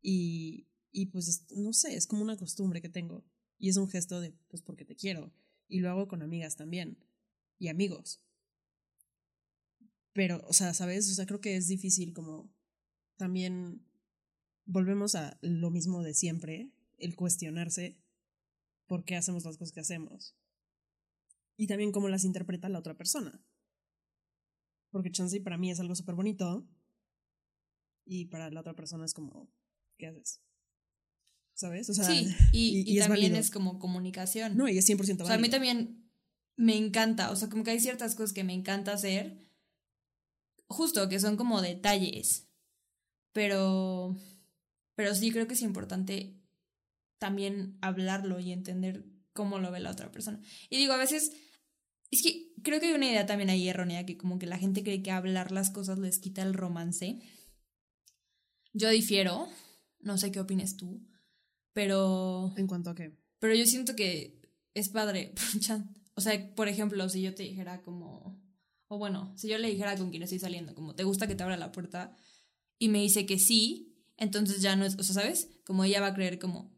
Y, y pues, no sé, es como una costumbre que tengo. Y es un gesto de, pues, porque te quiero. Y lo hago con amigas también. Y amigos. Pero, o sea, ¿sabes? O sea, creo que es difícil como también volvemos a lo mismo de siempre, el cuestionarse por qué hacemos las cosas que hacemos. Y también cómo las interpreta la otra persona. Porque chance para mí es algo súper bonito y para la otra persona es como, ¿qué haces? ¿Sabes? O sea, sí, [laughs] y, también es como comunicación. No, y es 100% válido. O sea, a mí también me encanta, o sea, como que hay ciertas cosas que me encanta hacer, justo que son como detalles, pero, pero sí creo que es importante también hablarlo y entender cómo lo ve la otra persona. Y digo, a veces es que creo que hay una idea también ahí errónea, que como que la gente cree que hablar las cosas les quita el romance. Yo difiero, no sé qué opines tú, pero... ¿En cuanto a qué? Pero yo siento que es padre, [laughs] o sea, por ejemplo, si yo te dijera como... O bueno, si yo le dijera con quien estoy saliendo, como, ¿te gusta que te abra la puerta? Y me dice que sí, entonces ya no es, o sea, ¿sabes? Como ella va a creer como,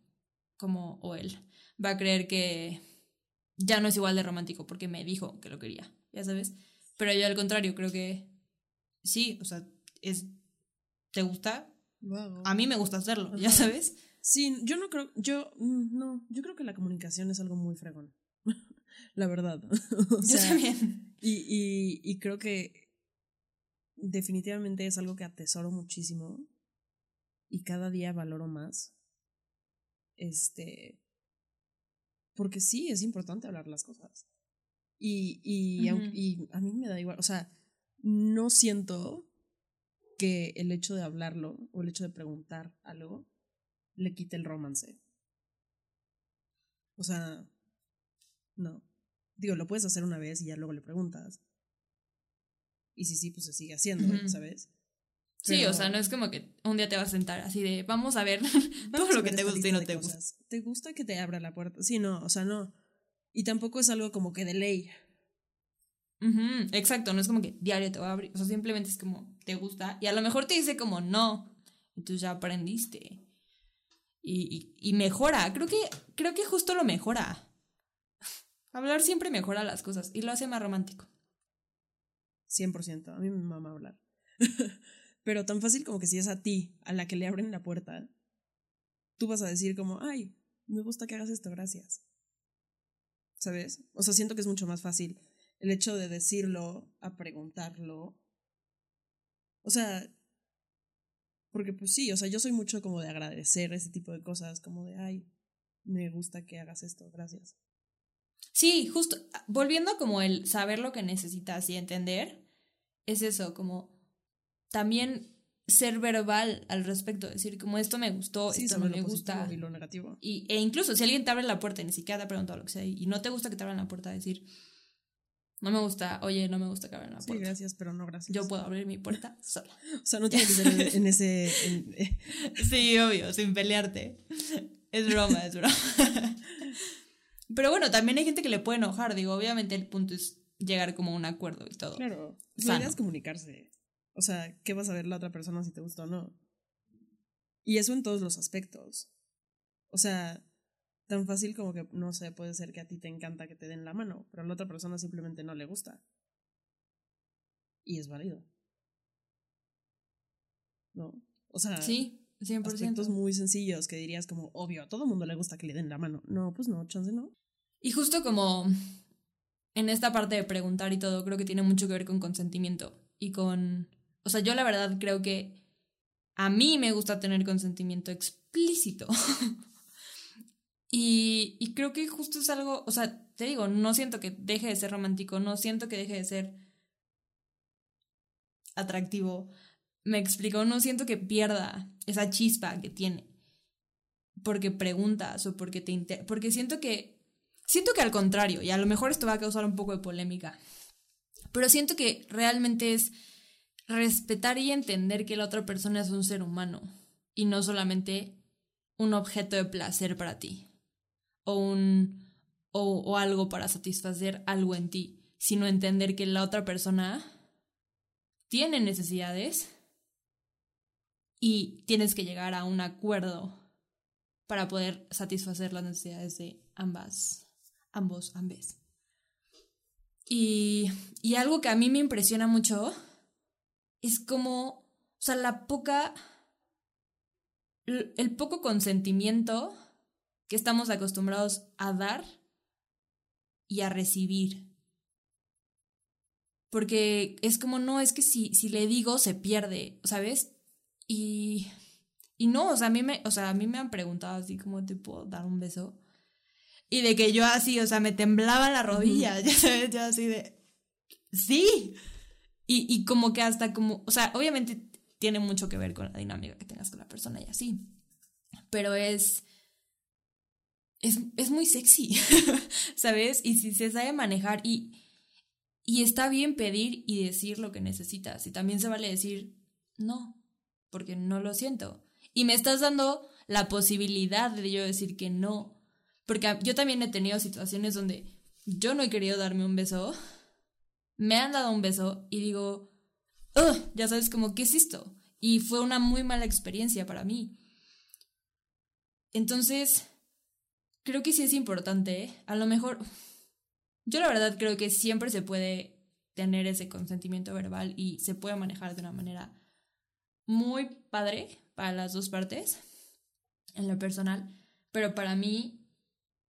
como, o él, va a creer que ya no es igual de romántico porque me dijo que lo quería, ya sabes. Pero yo al contrario, creo que sí, o sea, es, ¿te gusta? A mí me gusta hacerlo, ya sabes. Sí, yo no creo, yo, mm, no, yo creo que la comunicación es algo muy fregón, [laughs] la verdad. [laughs] yo también. Y, y, y creo que definitivamente es algo que atesoro muchísimo y cada día valoro más. Este, porque sí, es importante hablar las cosas. Y, y, y a mí me da igual, o sea, no siento que el hecho de hablarlo o el hecho de preguntar algo le quite el romance. O sea, no. Digo, lo puedes hacer una vez y ya luego le preguntas. Y si sí, pues se sigue haciendo, ¿sabes? Sí, o sea, no es como que un día te vas a sentar así de, vamos a ver [laughs] todo lo que te gusta y no te gusta. ¿Te gusta que te abra la puerta? Sí, no, o sea, no. Y tampoco es algo como que de ley. exacto, no es como que diario te va a abrir, o sea, simplemente es como, te gusta, y a lo mejor te dice como no, entonces ya aprendiste. Y, y, y mejora, creo que, creo que justo lo mejora. Hablar siempre mejora las cosas y lo hace más romántico. 100%, a mí me mama hablar. [laughs] Pero tan fácil como que si es a ti, a la que le abren la puerta, tú vas a decir como, ay, me gusta que hagas esto, gracias. ¿Sabes? O sea, siento que es mucho más fácil el hecho de decirlo a preguntarlo. O sea, porque pues sí, o sea, yo soy mucho como de agradecer ese tipo de cosas, como de, ay, me gusta que hagas esto, gracias. Sí, justo, volviendo como el saber lo que necesitas y entender, es eso, como también ser verbal al respecto, decir como esto me gustó, esto no me gusta. Y lo negativo. Y, e incluso si alguien te abre la puerta y ni siquiera te ha preguntado lo que sea y no te gusta que te abran la puerta, decir, no me gusta, oye, no me gusta que abran la puerta. Sí, gracias, pero no gracias. Yo puedo abrir mi puerta [laughs] sola. o sea, no tiene que ser en ese... Eh. [laughs] sí, obvio, sin pelearte. Es broma, es broma. [laughs] pero bueno, también hay gente que le puede enojar, digo, obviamente el punto es llegar como a un acuerdo y todo. Claro, la idea es comunicarse. O sea, ¿qué vas a ver la otra persona si te gusta o no? Y eso en todos los aspectos. O sea, tan fácil como que, no sé, puede ser que a ti te encanta que te den la mano, pero a la otra persona simplemente no le gusta. Y es válido. ¿No? O sea, Sí, 100%. aspectos muy sencillos que dirías como, obvio, a todo mundo le gusta que le den la mano. No, pues no, chance no. Y justo como en esta parte de preguntar y todo, creo que tiene mucho que ver con consentimiento y con... O sea, yo la verdad creo que a mí me gusta tener consentimiento explícito. [laughs] y, creo que justo es algo, o sea, te digo, no siento que deje de ser romántico, no siento que deje de ser atractivo. Me explico, no siento que pierda esa chispa que tiene porque preguntas o porque te inter porque siento que siento que al contrario y a lo mejor esto va a causar un poco de polémica pero siento que realmente es respetar y entender que la otra persona es un ser humano y no solamente un objeto de placer para ti o un o, algo para satisfacer algo en ti sino entender que la otra persona tiene necesidades y tienes que llegar a un acuerdo para poder satisfacer las necesidades de ambas, ambos, ambes. Y, y algo que a mí me impresiona mucho es como, o sea, la poca, el poco consentimiento que estamos acostumbrados a dar y a recibir. Porque es como, no, es que si, si le digo se pierde, ¿sabes? Y, y no, o sea, a mí me, o sea, a mí me han preguntado así como te puedo dar un beso. Y de que yo así, o sea, me temblaba la rodilla, [laughs] ya sabes, yo así de, sí. Y, y como que hasta como, o sea, obviamente tiene mucho que ver con la dinámica que tengas con la persona y así. Pero es, es, es muy sexy, [laughs] ¿sabes? Y si se sabe manejar y, y está bien pedir y decir lo que necesitas. Y también se vale decir, no, porque no lo siento. Y me estás dando la posibilidad de yo decir que no. Porque yo también he tenido situaciones donde yo no he querido darme un beso, me han dado un beso y digo, Ugh, ya sabes como, ¿qué es esto? Y fue una muy mala experiencia para mí. Entonces, creo que sí es importante, a lo mejor, yo la verdad creo que siempre se puede tener ese consentimiento verbal y se puede manejar de una manera muy padre para las dos partes, en lo personal, pero para mí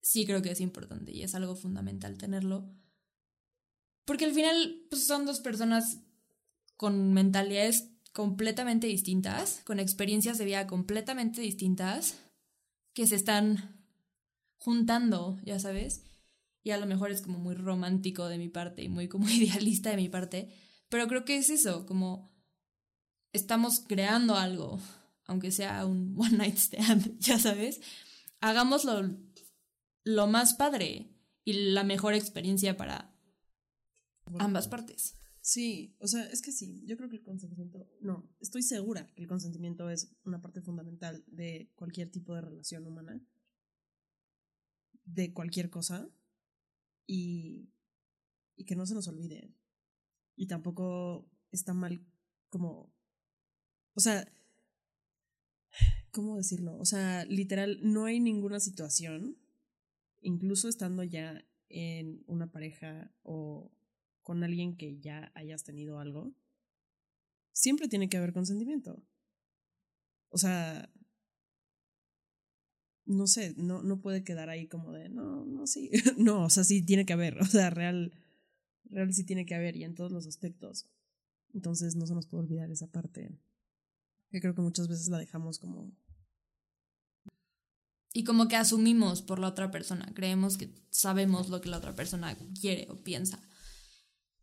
sí creo que es importante y es algo fundamental tenerlo, porque al final pues, son dos personas con mentalidades completamente distintas, con experiencias de vida completamente distintas, que se están juntando, ya sabes, y a lo mejor es como muy romántico de mi parte y muy como [laughs] idealista de mi parte, pero creo que es eso, como estamos creando algo, aunque sea un [laughs] one night stand, ya sabes, hagámoslo lo más padre y la mejor experiencia para ambas partes. Sí, o sea, es que sí, yo creo que el consentimiento, no, estoy segura que el consentimiento es una parte fundamental de cualquier tipo de relación humana, de cualquier cosa, y, y que no se nos olvide. Y tampoco está mal como, o sea, ¿cómo decirlo? O sea, literal, no hay ninguna situación, incluso estando ya en una pareja o con alguien que ya hayas tenido algo, siempre tiene que haber consentimiento. O sea, no sé, no, no puede quedar ahí como de, no, no, sí, [laughs] no, o sea, sí tiene que haber, [laughs] o sea, real, real sí tiene que haber y en todos los aspectos. Entonces no se nos puede olvidar esa parte, que creo que muchas veces la dejamos como... Y como que asumimos por la otra persona, creemos que sabemos lo que la otra persona quiere o piensa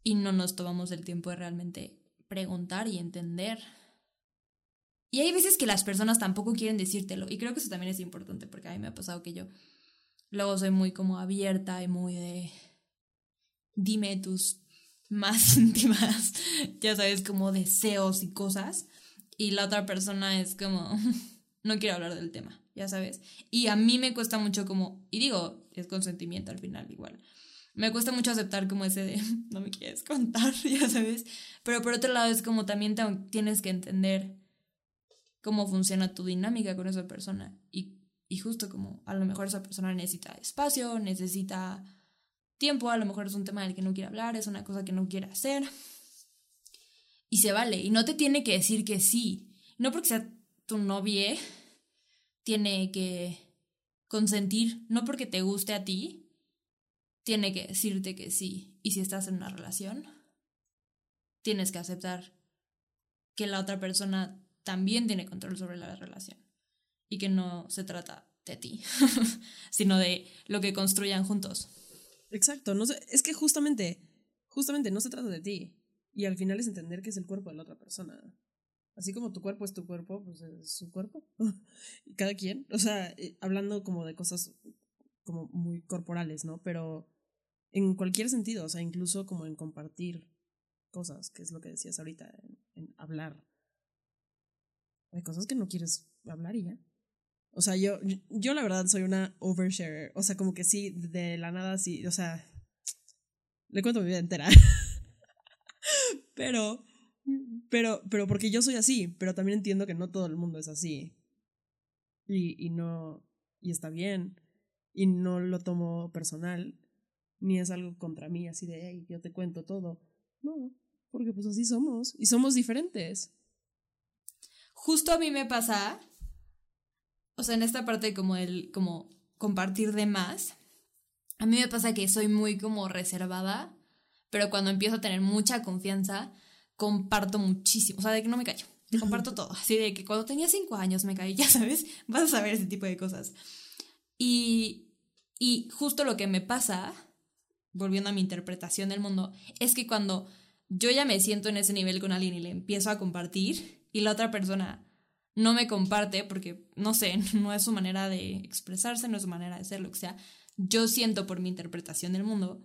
y no nos tomamos el tiempo de realmente preguntar y entender. Y hay veces que las personas tampoco quieren decírtelo y creo que eso también es importante porque a mí me ha pasado que yo luego soy muy como abierta y muy de dime tus más [laughs] íntimas, ya sabes, como deseos y cosas y la otra persona es como [laughs] no quiero hablar del tema, ya sabes. Y a mí me cuesta mucho como y digo, es consentimiento al final igual me cuesta mucho aceptar como ese de [laughs] no me quieres contar, [laughs] ya sabes. Pero por otro lado es como también tienes que entender cómo funciona tu dinámica con esa persona y, y justo como a lo mejor esa persona necesita espacio, necesita tiempo, a lo mejor es un tema del que no quiere hablar, es una cosa que no quiere hacer. Y se vale, y no te tiene que decir que sí. No porque sea tu novia, tiene que consentir, no porque te guste a ti, tiene que decirte que sí. Y si estás en una relación, tienes que aceptar que la otra persona también tiene control sobre la relación y que no se trata de ti, [laughs] sino de lo que construyan juntos. Exacto, no es que justamente, justamente no se trata de ti. Y al final es entender que es el cuerpo de la otra persona. Así como tu cuerpo es tu cuerpo, pues es su cuerpo. y [laughs] cada quien, o sea, eh, hablando como de cosas como muy corporales, ¿no? Pero en cualquier sentido, o sea, incluso como en compartir cosas, que es lo que decías ahorita, en, hablar. Hay cosas que no quieres hablar y ya. O sea, yo, yo la verdad soy una oversharer. O sea, como que sí, de la nada sí, o sea, le cuento mi vida entera. [laughs] pero, pero, pero porque yo soy así, pero también entiendo que no todo el mundo es así. Y, y no, y está bien. Y no lo tomo personal. Ni es algo contra mí, así de, hey, yo te cuento todo. No, porque pues así somos. Y somos diferentes. Justo a mí me pasa o sea, en esta parte como el, como compartir de más, a mí me pasa que soy muy como reservada, pero cuando empiezo a tener mucha confianza, comparto muchísimo, o sea, de que no me callo, [laughs] comparto todo, así de que cuando tenía cinco años me caí, [laughs] ya sabes, vas a saber ese tipo de cosas. Y, y justo lo que me pasa, volviendo a mi interpretación del mundo, es que cuando yo ya me siento en ese nivel con alguien y le empiezo a compartir y la otra persona no me comparte porque, no sé, [laughs] no es su manera de expresarse, no es su manera de ser, lo que sea, yo siento por mi interpretación del mundo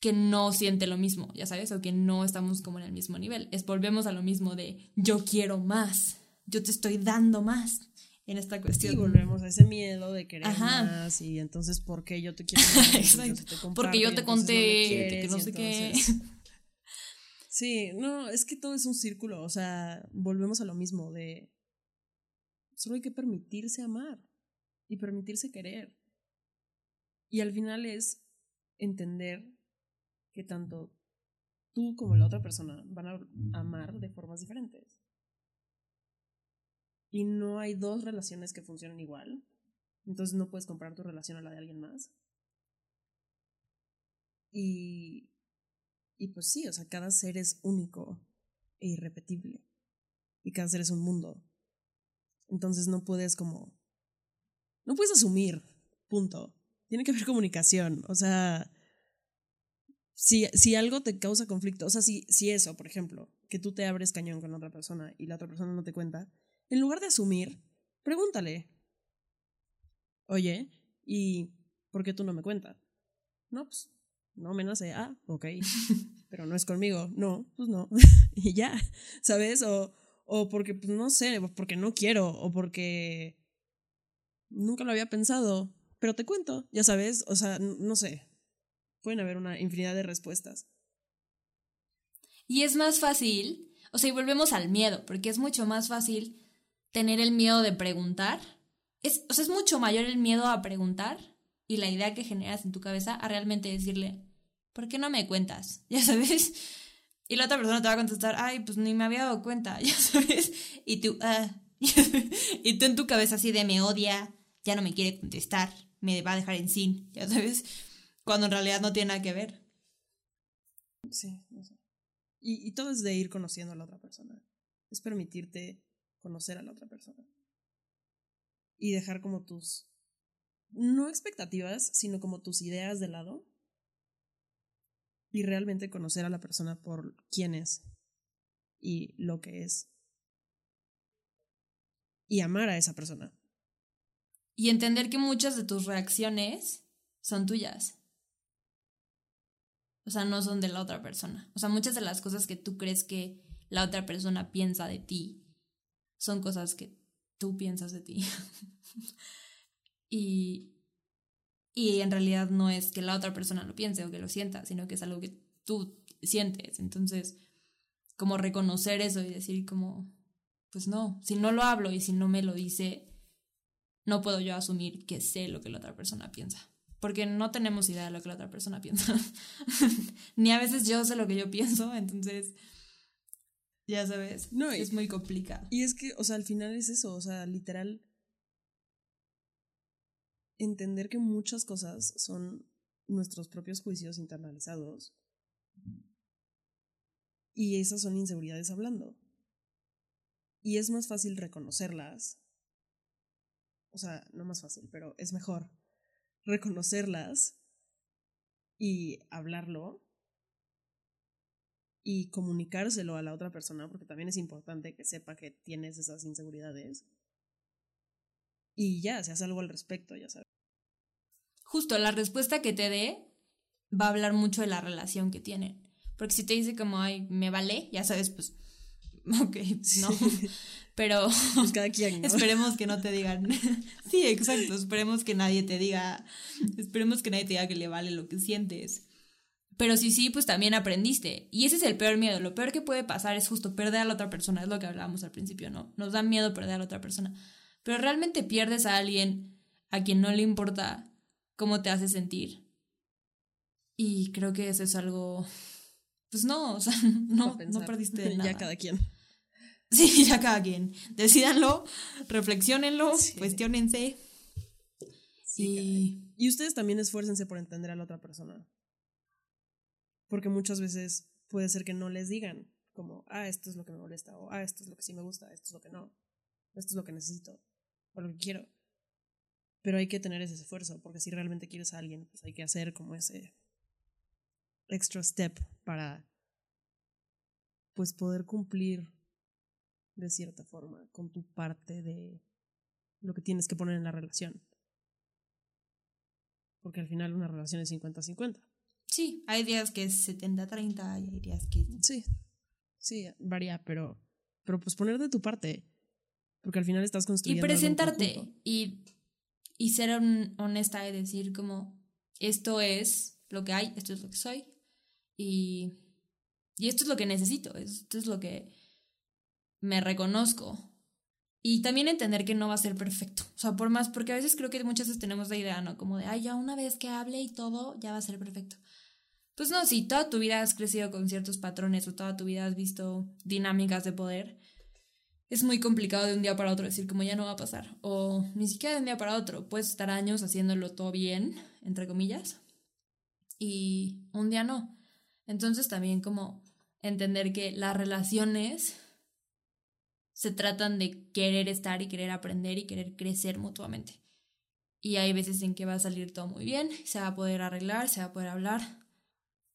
que no siente lo mismo, ya sabes, o que no estamos como en el mismo nivel. Es volvemos a lo mismo de yo quiero más, yo te estoy dando más en esta cuestión. Y volvemos a ese miedo de querer más y entonces ¿por qué yo te [laughs] quiero más? porque yo te conté que no sé qué. [laughs] Sí, no, es que todo es un círculo, o sea, volvemos a lo mismo de solo hay que permitirse amar y permitirse querer. Y al final es entender que tanto tú como la otra persona van a amar de formas diferentes. Y no hay dos relaciones que funcionen igual. Entonces no puedes comparar tu relación a la de alguien más. Y y pues sí, o sea, cada ser es único e irrepetible. Y cada ser es un mundo. Entonces no puedes como... No puedes asumir, punto. Tiene que haber comunicación. O sea, si, si algo te causa conflicto, o sea, si, si eso, por ejemplo, que tú te abres cañón con otra persona y la otra persona no te cuenta, en lugar de asumir, pregúntale. Oye, ¿y por qué tú no me cuentas? No, pues no me nace, ah, ok, [laughs] pero no es conmigo, no, pues no, [laughs] y ya, ¿sabes? O, o porque, pues no sé, porque no quiero, o porque nunca lo había pensado, pero te cuento, ya sabes, o sea, no sé, pueden haber una infinidad de respuestas. Y es más fácil, o sea, y volvemos al miedo, porque es mucho más fácil tener el miedo de preguntar. Es, o sea, es mucho mayor el miedo a preguntar y la idea que generas en tu cabeza a realmente decirle, ¿por qué no me cuentas? [laughs] Ya sabes. Y la otra persona te va a contestar, ay, pues ni me había dado cuenta, [laughs] ya sabes. Y tú, ah, [laughs] y tú en tu cabeza así de me odia, ya no me quiere contestar, me va a dejar en sin, ya sabes. Cuando en realidad no tiene nada que ver. Sí, no sé. Y, y todo es de ir conociendo a la otra persona. Es permitirte conocer a la otra persona. Y dejar como tus no expectativas, sino como tus ideas de lado y realmente conocer a la persona por quién es y lo que es. Y amar a esa persona. Y entender que muchas de tus reacciones son tuyas. O sea, no son de la otra persona. O sea, muchas de las cosas que tú crees que la otra persona piensa de ti son cosas que tú piensas de ti. [laughs] Y, y en realidad no es que la otra persona lo piense o que lo sienta, sino que es algo que tú sientes. Entonces, como reconocer eso y decir como, pues no, si no lo hablo y si no me lo dice, no puedo yo asumir que sé lo que la otra persona piensa. Porque no tenemos idea de lo que la otra persona [laughs] piensa. Ni a veces yo sé lo que yo pienso, entonces, ya sabes, No, es y- muy complicado. Y es que, o sea, al final es eso, o sea, literal, entender que muchas cosas son nuestros propios juicios internalizados y esas son inseguridades hablando. Y es más fácil reconocerlas, o sea, no más fácil, pero es mejor reconocerlas y hablarlo y comunicárselo a la otra persona, porque también es importante que sepa que tienes esas inseguridades. Y ya, se hace algo al respecto, ya sabes. Justo, la respuesta que te dé va a hablar mucho de la relación que tienen. Porque si te dice como, ay, me vale, ya sabes, pues, [laughs] ok, no. [laughs] Pero Pues cada quien, ¿no? esperemos que no te digan. [laughs] sí, exacto, esperemos que nadie te diga, esperemos que nadie te diga que le vale lo que sientes. Pero si sí, pues también aprendiste. Y ese es el peor miedo. Lo peor que puede pasar es justo perder a la otra persona. Es lo que hablábamos al principio, ¿no? Nos da miedo perder a la otra persona. Pero realmente pierdes a alguien a quien no le importa cómo te hace sentir. Y creo que eso es algo. Pues no, o sea, [laughs] no, no perdiste de [laughs] nada. Ya cada quien. Sí, [laughs] ya cada quien. Decídanlo, reflexionenlo, Sí. cuestionense. Sí, y Y ustedes también esfuércense por entender a la otra persona. Porque muchas veces puede ser que no les digan como, ah, esto es lo que me molesta, o ah, esto es lo que sí me gusta, esto es lo que no, esto es lo que necesito, o lo que quiero. Pero hay que tener ese esfuerzo, porque si realmente quieres a alguien, pues hay que hacer como ese extra step para pues poder cumplir de cierta forma con tu parte de lo que tienes que poner en la relación. Porque al final una relación es 50-50. Sí, hay días que es 70-30 y hay días que... Sí, sí, varía, pero, pero pues poner de tu parte. Porque al final estás Y construyendo. en presentarte y, y ser hon- honesta y decir como, esto es lo que hay, esto es lo que soy y, y esto es lo que necesito, esto es lo que me reconozco. Y también entender que no va a ser perfecto. O sea, por más, porque a veces creo que muchas veces tenemos la idea, ¿no? Como de, ay, ya una vez que hable y todo, ya va a ser perfecto. Pues no, si toda tu vida has crecido con ciertos patrones o toda tu vida has visto dinámicas de poder, es muy complicado de un día para otro decir como ya no va a pasar. O ni siquiera de un día para otro. Puedes estar años haciéndolo todo bien, entre comillas, y un día no. Entonces también como entender que las relaciones se tratan de querer estar y querer aprender y querer crecer mutuamente. Y hay veces en que va a salir todo muy bien, se va a poder arreglar, se va a poder hablar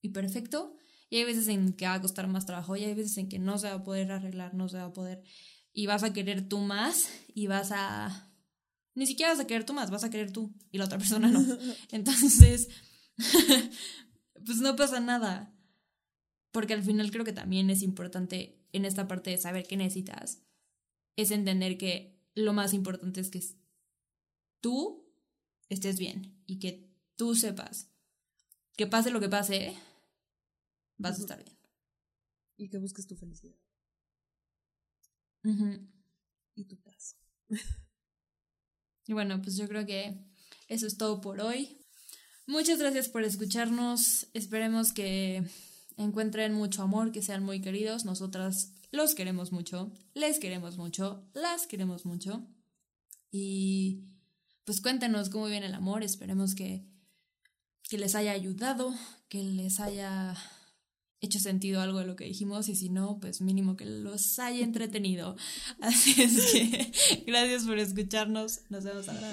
y perfecto. Y hay veces en que va a costar más trabajo y hay veces en que no se va a poder arreglar, no se va a poder. Y vas a querer tú más y vas a... Ni siquiera vas a querer tú más, vas a querer tú y la otra persona no. [laughs] Entonces, [laughs] pues no pasa nada. Porque al final creo que también es importante en esta parte de saber qué necesitas. Es entender que lo más importante es que tú estés bien y que tú sepas que pase lo que pase, vas a estar bien. Y que busques tu felicidad y tu paz. Y bueno, pues yo creo que eso es todo por hoy. Muchas gracias por escucharnos. Esperemos que encuentren mucho amor, que sean muy queridos. Nosotras los queremos mucho, les queremos mucho, las queremos mucho. Y pues cuéntenos cómo viene el amor. Esperemos que, que les haya ayudado, que les haya hecho sentido algo de lo que dijimos y si no, pues mínimo que los haya entretenido. [laughs] Así es que gracias por escucharnos. Nos vemos ahora.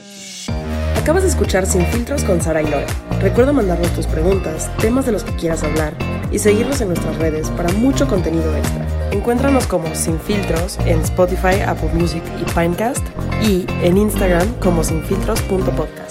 Acabas de escuchar Sin Filtros con Sara y Lore. Recuerda mandarnos tus preguntas, temas de los que quieras hablar y seguirnos en nuestras redes para mucho contenido extra. Encuéntranos como Sin Filtros en Spotify, Apple Music y Pinecast y en Instagram como sinfiltros.podcast.